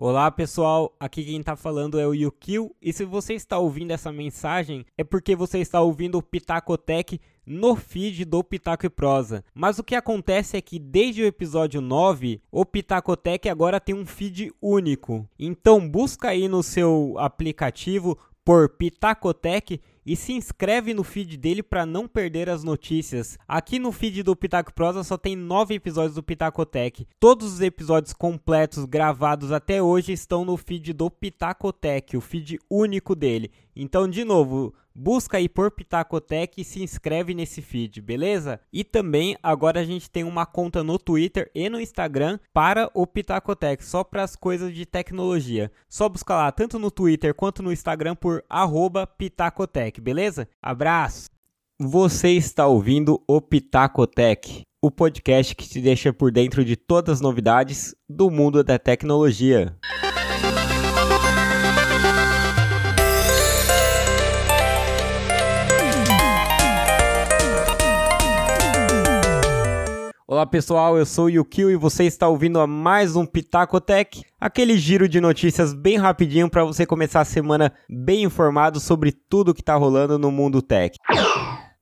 Olá pessoal, aqui quem está falando é o Yukio e se você está ouvindo essa mensagem é porque você está ouvindo o Pitacotec no feed do Pitaco e Prosa. Mas o que acontece é que desde o episódio 9, o Pitacotec agora tem um feed único. Então busca aí no seu aplicativo por Pitacotec e se inscreve no feed dele para não perder as notícias. Aqui no feed do Pitaco Prosa só tem nove episódios do Pitacotec. Todos os episódios completos gravados até hoje estão no feed do Pitacotec, o feed único dele. Então, de novo, busca aí por Pitacotec e se inscreve nesse feed, beleza? E também agora a gente tem uma conta no Twitter e no Instagram para o Pitacotec, só para as coisas de tecnologia. Só busca lá tanto no Twitter quanto no Instagram por @pitacotec, beleza? Abraço. Você está ouvindo o Pitacotec, o podcast que te deixa por dentro de todas as novidades do mundo da tecnologia. Olá pessoal, eu sou o Yukio e você está ouvindo a mais um Pitacotec, aquele giro de notícias bem rapidinho para você começar a semana bem informado sobre tudo que está rolando no mundo tech.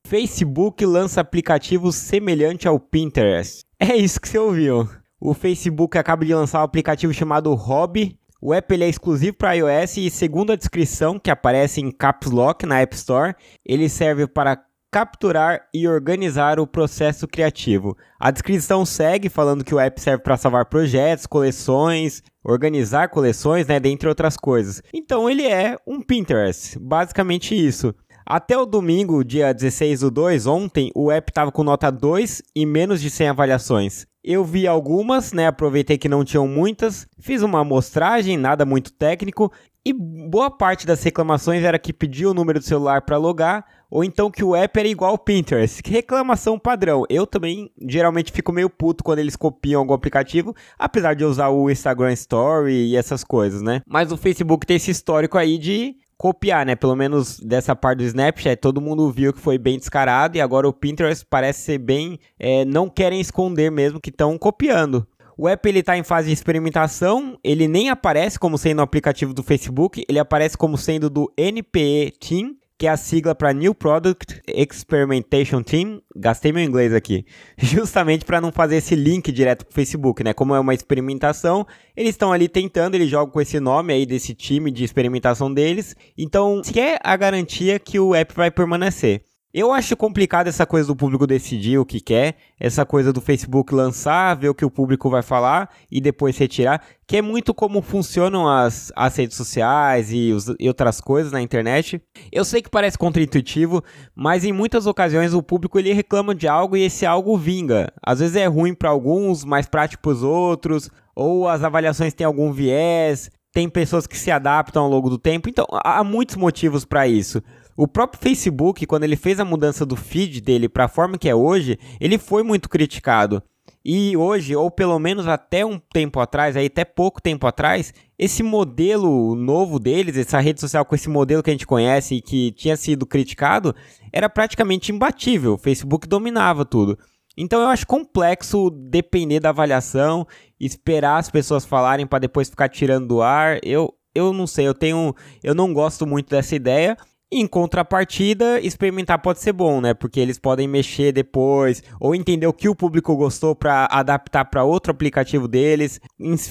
Facebook lança aplicativo semelhante ao Pinterest. É isso que você ouviu. O Facebook acaba de lançar um aplicativo chamado Hobby. O app é exclusivo para iOS e, segundo a descrição que aparece em Caps Lock na App Store, ele serve para capturar e organizar o processo criativo. A descrição segue falando que o app serve para salvar projetos, coleções, organizar coleções, né, dentre outras coisas. Então ele é um Pinterest, basicamente isso. Até o domingo, dia 16 do 2, ontem, o app estava com nota 2 e menos de 100 avaliações. Eu vi algumas, né? Aproveitei que não tinham muitas, fiz uma amostragem, nada muito técnico, e boa parte das reclamações era que pedia o número do celular para logar, ou então que o app era igual ao Pinterest. Que reclamação padrão. Eu também geralmente fico meio puto quando eles copiam algum aplicativo, apesar de usar o Instagram Story e essas coisas, né? Mas o Facebook tem esse histórico aí de copiar, né? Pelo menos dessa parte do Snapchat, todo mundo viu que foi bem descarado e agora o Pinterest parece ser bem. É, não querem esconder mesmo que estão copiando. O app ele está em fase de experimentação, ele nem aparece como sendo um aplicativo do Facebook, ele aparece como sendo do NPE Team, que é a sigla para New Product Experimentation Team. Gastei meu inglês aqui. Justamente para não fazer esse link direto para o Facebook, né? Como é uma experimentação, eles estão ali tentando, eles jogam com esse nome aí desse time de experimentação deles. Então, que é a garantia que o app vai permanecer. Eu acho complicado essa coisa do público decidir o que quer, essa coisa do Facebook lançar, ver o que o público vai falar e depois retirar, que é muito como funcionam as, as redes sociais e, os, e outras coisas na internet. Eu sei que parece contraintuitivo, mas em muitas ocasiões o público ele reclama de algo e esse algo vinga. Às vezes é ruim para alguns, mais prático para os outros, ou as avaliações têm algum viés, tem pessoas que se adaptam ao longo do tempo, então há muitos motivos para isso. O próprio Facebook, quando ele fez a mudança do feed dele para a forma que é hoje, ele foi muito criticado. E hoje, ou pelo menos até um tempo atrás, aí até pouco tempo atrás, esse modelo novo deles, essa rede social com esse modelo que a gente conhece e que tinha sido criticado, era praticamente imbatível. O Facebook dominava tudo. Então eu acho complexo depender da avaliação, esperar as pessoas falarem para depois ficar tirando do ar. Eu, eu não sei, eu tenho, eu não gosto muito dessa ideia em contrapartida, experimentar pode ser bom, né? Porque eles podem mexer depois ou entender o que o público gostou para adaptar para outro aplicativo deles.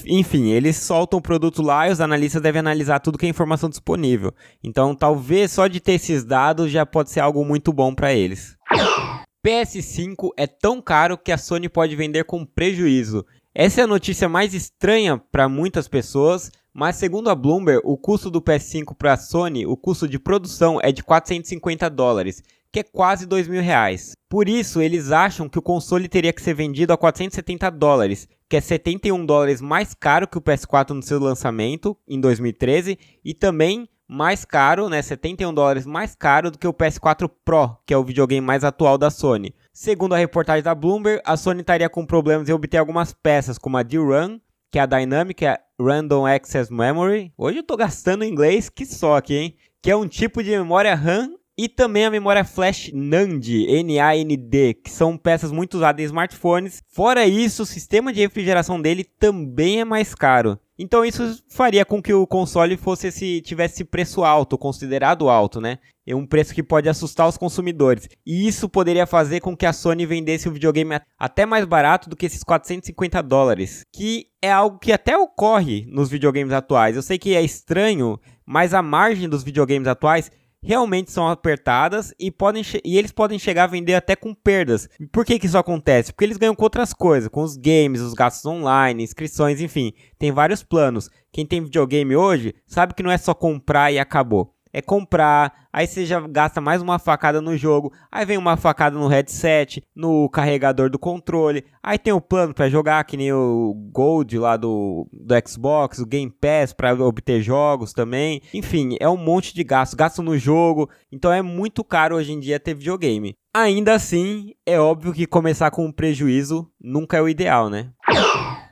Enfim, eles soltam o produto lá e os analistas devem analisar tudo que é informação disponível. Então, talvez só de ter esses dados já pode ser algo muito bom para eles. PS5 é tão caro que a Sony pode vender com prejuízo. Essa é a notícia mais estranha para muitas pessoas, mas segundo a Bloomberg, o custo do PS5 para a Sony, o custo de produção é de 450 dólares, que é quase 2 mil reais. Por isso, eles acham que o console teria que ser vendido a 470 dólares, que é 71 dólares mais caro que o PS4 no seu lançamento, em 2013, e também mais caro, né, 71 dólares mais caro do que o PS4 Pro, que é o videogame mais atual da Sony. Segundo a reportagem da Bloomberg, a Sony estaria com problemas em obter algumas peças, como a DRAM, que é a Dynamic Random Access Memory. Hoje eu tô gastando inglês, que só aqui, hein? Que é um tipo de memória RAM e também a memória flash NAND, N-A-N-D, que são peças muito usadas em smartphones. Fora isso, o sistema de refrigeração dele também é mais caro. Então isso faria com que o console fosse esse, tivesse preço alto, considerado alto, né? É um preço que pode assustar os consumidores. E isso poderia fazer com que a Sony vendesse o videogame até mais barato do que esses 450 dólares, que é algo que até ocorre nos videogames atuais. Eu sei que é estranho, mas a margem dos videogames atuais realmente são apertadas e, podem e eles podem chegar a vender até com perdas. Por que, que isso acontece? Porque eles ganham com outras coisas, com os games, os gastos online, inscrições, enfim, tem vários planos. Quem tem videogame hoje sabe que não é só comprar e acabou é comprar, aí você já gasta mais uma facada no jogo, aí vem uma facada no headset, no carregador do controle, aí tem o plano para jogar, que nem o Gold lá do, do Xbox, o Game Pass para obter jogos também, enfim, é um monte de gasto, gasto no jogo, então é muito caro hoje em dia ter videogame. Ainda assim, é óbvio que começar com um prejuízo nunca é o ideal, né?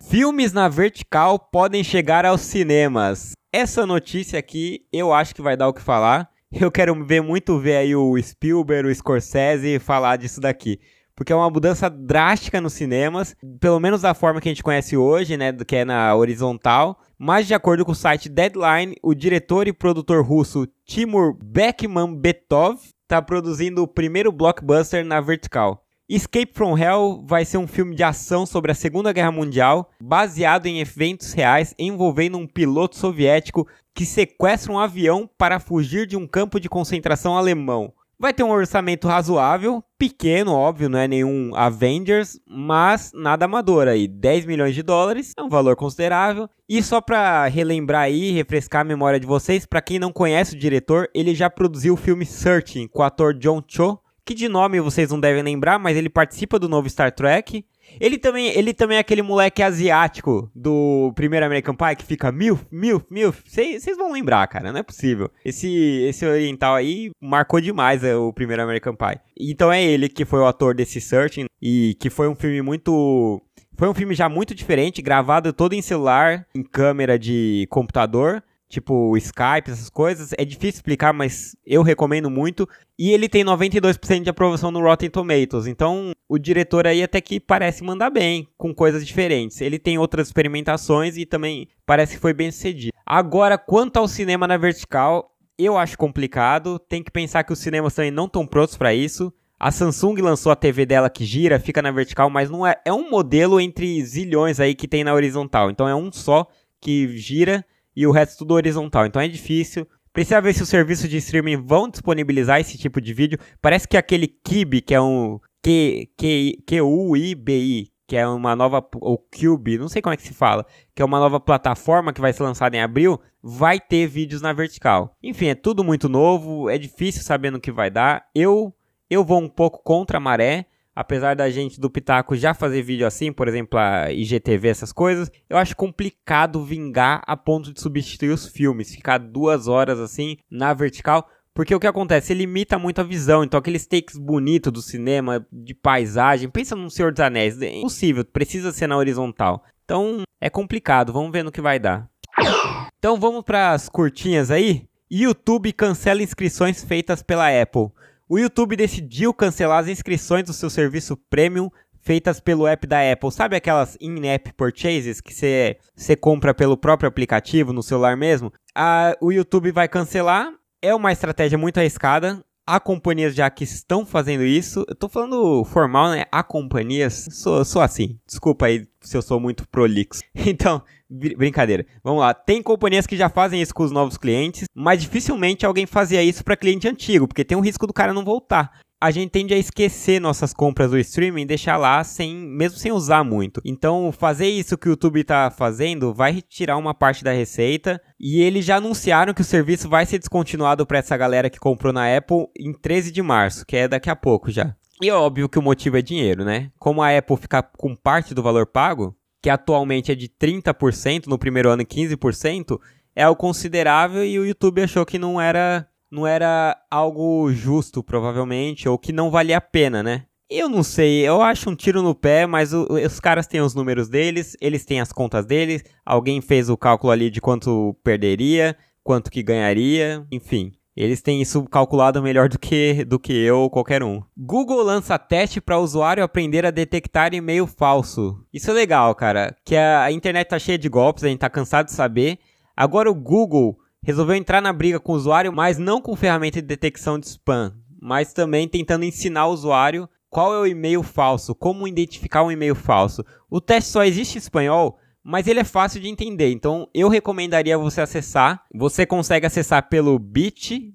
Filmes na vertical podem chegar aos cinemas. Essa notícia aqui eu acho que vai dar o que falar. Eu quero ver muito ver aí o Spielberg, o Scorsese falar disso daqui. Porque é uma mudança drástica nos cinemas, pelo menos da forma que a gente conhece hoje, né, que é na horizontal. Mas de acordo com o site Deadline, o diretor e produtor russo Timur Bekmambetov está produzindo o primeiro blockbuster na vertical. Escape from Hell vai ser um filme de ação sobre a Segunda Guerra Mundial, baseado em eventos reais envolvendo um piloto soviético que sequestra um avião para fugir de um campo de concentração alemão. Vai ter um orçamento razoável, pequeno, óbvio, não é nenhum Avengers, mas nada amador aí. 10 milhões de dólares é um valor considerável. E só para relembrar aí, refrescar a memória de vocês, para quem não conhece o diretor, ele já produziu o filme Searching com o ator John Cho, que de nome vocês não devem lembrar, mas ele participa do novo Star Trek. Ele também, ele também é aquele moleque asiático do primeiro American Pie que fica mil, mil, mil. Vocês vão lembrar, cara, não é possível. Esse, esse oriental aí marcou demais é, o primeiro American Pie. Então é ele que foi o ator desse Searching e que foi um filme muito. Foi um filme já muito diferente, gravado todo em celular, em câmera de computador tipo Skype, essas coisas. É difícil explicar, mas eu recomendo muito. E ele tem 92% de aprovação no Rotten Tomatoes. Então, o diretor aí até que parece mandar bem, com coisas diferentes. Ele tem outras experimentações e também parece que foi bem sucedido. Agora, quanto ao cinema na vertical, eu acho complicado. Tem que pensar que os cinemas também não estão prontos para isso. A Samsung lançou a TV dela que gira, fica na vertical, mas não é. É um modelo entre zilhões aí que tem na horizontal. Então é um só que gira e o resto tudo horizontal. Então é difícil. Precisa ver se os serviços de streaming vão disponibilizar esse tipo de vídeo. Parece que aquele Kibi, que é um Q, Q, Q-U-I-B-I, que é uma nova, ou Cube, não sei como é que se fala, que é uma nova plataforma que vai ser lançada em abril, vai ter vídeos na vertical. Enfim, é tudo muito novo, é difícil saber no que vai dar. Eu, eu vou um pouco contra a maré, apesar da gente do Pitaco já fazer vídeo assim, por exemplo, a IGTV, essas coisas, eu acho complicado vingar a ponto de substituir os filmes, ficar duas horas assim na vertical. Porque o que acontece? Ele limita muito a visão. Então, aqueles takes bonitos do cinema, de paisagem. Pensa no Senhor dos Anéis. É impossível, precisa ser na horizontal. Então, é complicado. Vamos ver no que vai dar. Então, vamos para as curtinhas aí. YouTube cancela inscrições feitas pela Apple o YouTube decidiu cancelar as inscrições do seu serviço Premium feitas pelo app da Apple. Sabe aquelas in-app purchases que você compra pelo próprio aplicativo no celular mesmo? A, o YouTube vai cancelar. É uma estratégia muito arriscada. Há companhias já que estão fazendo isso. Eu tô falando formal, né? Há companhias. Sou, sou assim. Desculpa aí se eu sou muito prolixo. Então, brincadeira. Vamos lá. Tem companhias que já fazem isso com os novos clientes, mas dificilmente alguém fazia isso para cliente antigo, porque tem um risco do cara não voltar a gente tende a esquecer nossas compras do streaming, deixar lá sem, mesmo sem usar muito. Então, fazer isso que o YouTube está fazendo vai retirar uma parte da receita. E eles já anunciaram que o serviço vai ser descontinuado para essa galera que comprou na Apple em 13 de março, que é daqui a pouco já. E é óbvio que o motivo é dinheiro, né? Como a Apple fica com parte do valor pago, que atualmente é de 30%, no primeiro ano 15%, é o considerável e o YouTube achou que não era não era algo justo, provavelmente, ou que não valia a pena, né? Eu não sei, eu acho um tiro no pé, mas o, os caras têm os números deles, eles têm as contas deles, alguém fez o cálculo ali de quanto perderia, quanto que ganharia, enfim. Eles têm isso calculado melhor do que, do que eu ou qualquer um. Google lança teste para usuário aprender a detectar e-mail falso. Isso é legal, cara. Que a internet tá cheia de golpes, a gente tá cansado de saber. Agora o Google resolveu entrar na briga com o usuário, mas não com ferramenta de detecção de spam, mas também tentando ensinar o usuário qual é o e-mail falso, como identificar um e-mail falso. O teste só existe em espanhol, mas ele é fácil de entender. Então eu recomendaria você acessar. Você consegue acessar pelo bit.ly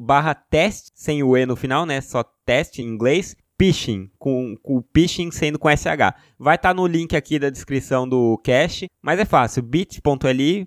barra teste, sem o E no final, né? Só teste em inglês. Phishing, com, o phishing sendo com SH. Vai estar tá no link aqui da descrição do cache, mas é fácil, bit.ly,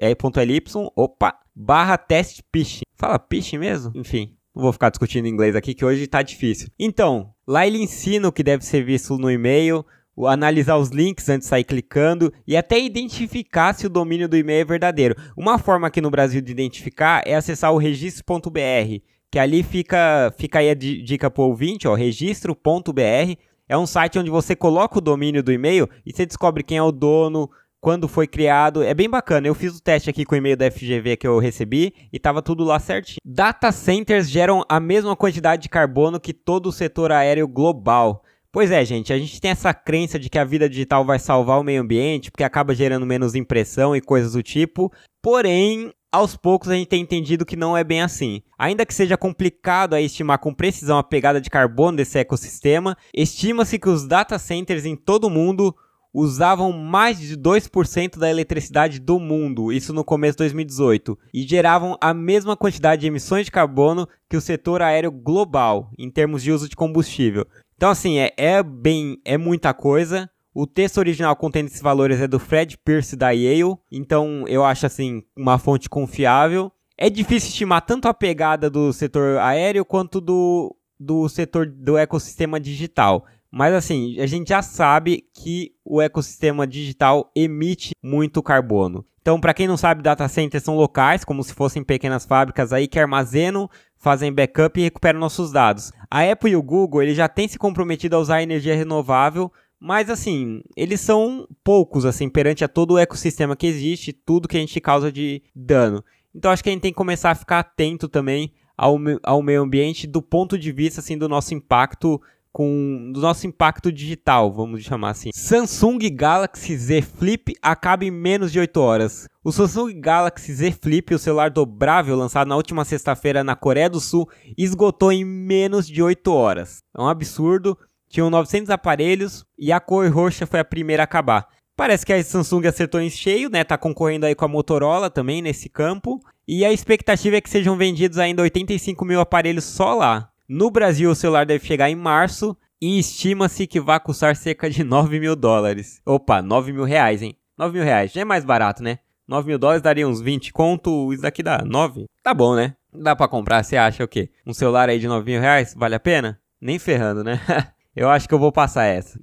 é, .ly, opa, barra teste phishing. Fala phishing mesmo? Enfim, não vou ficar discutindo inglês aqui que hoje tá difícil. Então, lá ele ensina o que deve ser visto no e-mail, analisar os links antes de sair clicando e até identificar se o domínio do e-mail é verdadeiro. Uma forma aqui no Brasil de identificar é acessar o registro.br, que ali fica, fica aí a dica para o ouvinte, ó, registro.br. É um site onde você coloca o domínio do e-mail e você descobre quem é o dono, quando foi criado. É bem bacana. Eu fiz o teste aqui com o e-mail da FGV que eu recebi e estava tudo lá certinho. Data centers geram a mesma quantidade de carbono que todo o setor aéreo global. Pois é, gente, a gente tem essa crença de que a vida digital vai salvar o meio ambiente, porque acaba gerando menos impressão e coisas do tipo. Porém, aos poucos a gente tem entendido que não é bem assim. Ainda que seja complicado a estimar com precisão a pegada de carbono desse ecossistema, estima-se que os data centers em todo o mundo usavam mais de 2% da eletricidade do mundo, isso no começo de 2018, e geravam a mesma quantidade de emissões de carbono que o setor aéreo global, em termos de uso de combustível. Então, assim, é, é bem, é muita coisa. O texto original contendo esses valores é do Fred Pierce da Yale, então eu acho assim uma fonte confiável. É difícil estimar tanto a pegada do setor aéreo quanto do, do setor do ecossistema digital. Mas assim, a gente já sabe que o ecossistema digital emite muito carbono. Então, para quem não sabe, data centers são locais, como se fossem pequenas fábricas aí que armazenam fazem backup e recuperam nossos dados. A Apple e o Google ele já têm se comprometido a usar energia renovável, mas assim, eles são poucos assim perante a todo o ecossistema que existe, tudo que a gente causa de dano. Então acho que a gente tem que começar a ficar atento também ao, ao meio ambiente do ponto de vista assim do nosso impacto com do nosso impacto digital, vamos chamar assim. Samsung Galaxy Z Flip acaba em menos de 8 horas. O Samsung Galaxy Z Flip, o celular dobrável lançado na última sexta-feira na Coreia do Sul, esgotou em menos de 8 horas. É um absurdo. Tinham 900 aparelhos e a cor roxa foi a primeira a acabar. Parece que a Samsung acertou em cheio, né? Tá concorrendo aí com a Motorola também nesse campo. E a expectativa é que sejam vendidos ainda 85 mil aparelhos só lá. No Brasil, o celular deve chegar em março e estima-se que vai custar cerca de 9 mil dólares. Opa, 9 mil reais, hein? 9 mil reais, já é mais barato, né? 9 mil dólares daria uns 20 conto, isso daqui dá 9. Tá bom, né? Dá pra comprar, você acha o quê? Um celular aí de 9 mil reais, vale a pena? Nem ferrando, né? eu acho que eu vou passar essa.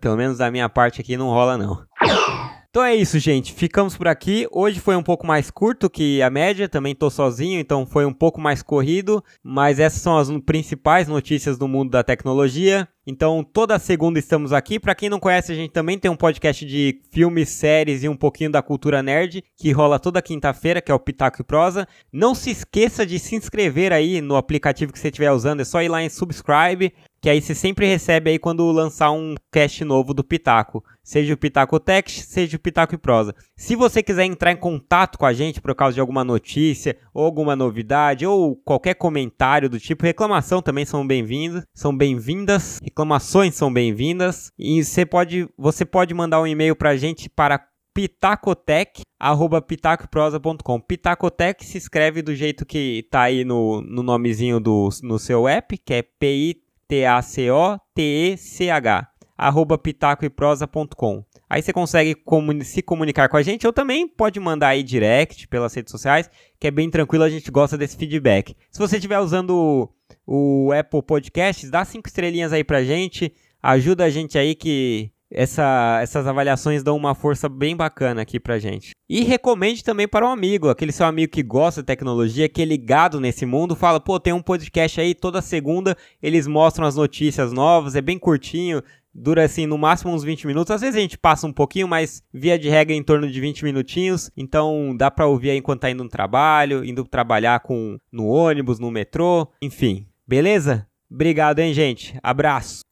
pelo menos da minha parte aqui não rola não. Então é isso, gente. Ficamos por aqui. Hoje foi um pouco mais curto que a média. Também tô sozinho, então foi um pouco mais corrido. Mas essas são as principais notícias do mundo da tecnologia. Então toda segunda estamos aqui. Para quem não conhece, a gente também tem um podcast de filmes, séries e um pouquinho da cultura nerd que rola toda quinta-feira, que é o Pitaco e Prosa. Não se esqueça de se inscrever aí no aplicativo que você estiver usando. É só ir lá em subscribe que aí você sempre recebe aí quando lançar um cast novo do Pitaco, seja o Pitaco Text, seja o Pitaco e Prosa. Se você quiser entrar em contato com a gente por causa de alguma notícia, ou alguma novidade, ou qualquer comentário do tipo, reclamação também são bem-vindas, são bem-vindas, reclamações são bem-vindas, e você pode, você pode mandar um e-mail pra gente para pitacotec@pitacoprosa.com. Pitacotec se escreve do jeito que tá aí no, no nomezinho do no seu app, que é P I T-A-C-O-T-E-C-H, arroba pitacoeprosa.com. Aí você consegue comuni se comunicar com a gente ou também pode mandar aí direct pelas redes sociais, que é bem tranquilo, a gente gosta desse feedback. Se você estiver usando o, o Apple Podcasts, dá cinco estrelinhas aí pra gente, ajuda a gente aí que essa, essas avaliações dão uma força bem bacana aqui pra gente. E recomende também para um amigo, aquele seu amigo que gosta de tecnologia, que é ligado nesse mundo, fala, pô, tem um podcast aí toda segunda, eles mostram as notícias novas, é bem curtinho, Dura assim no máximo uns 20 minutos. Às vezes a gente passa um pouquinho, mas via de regra em torno de 20 minutinhos. Então dá para ouvir aí enquanto tá indo no trabalho, indo trabalhar com no ônibus, no metrô, enfim. Beleza? Obrigado, hein, gente. Abraço.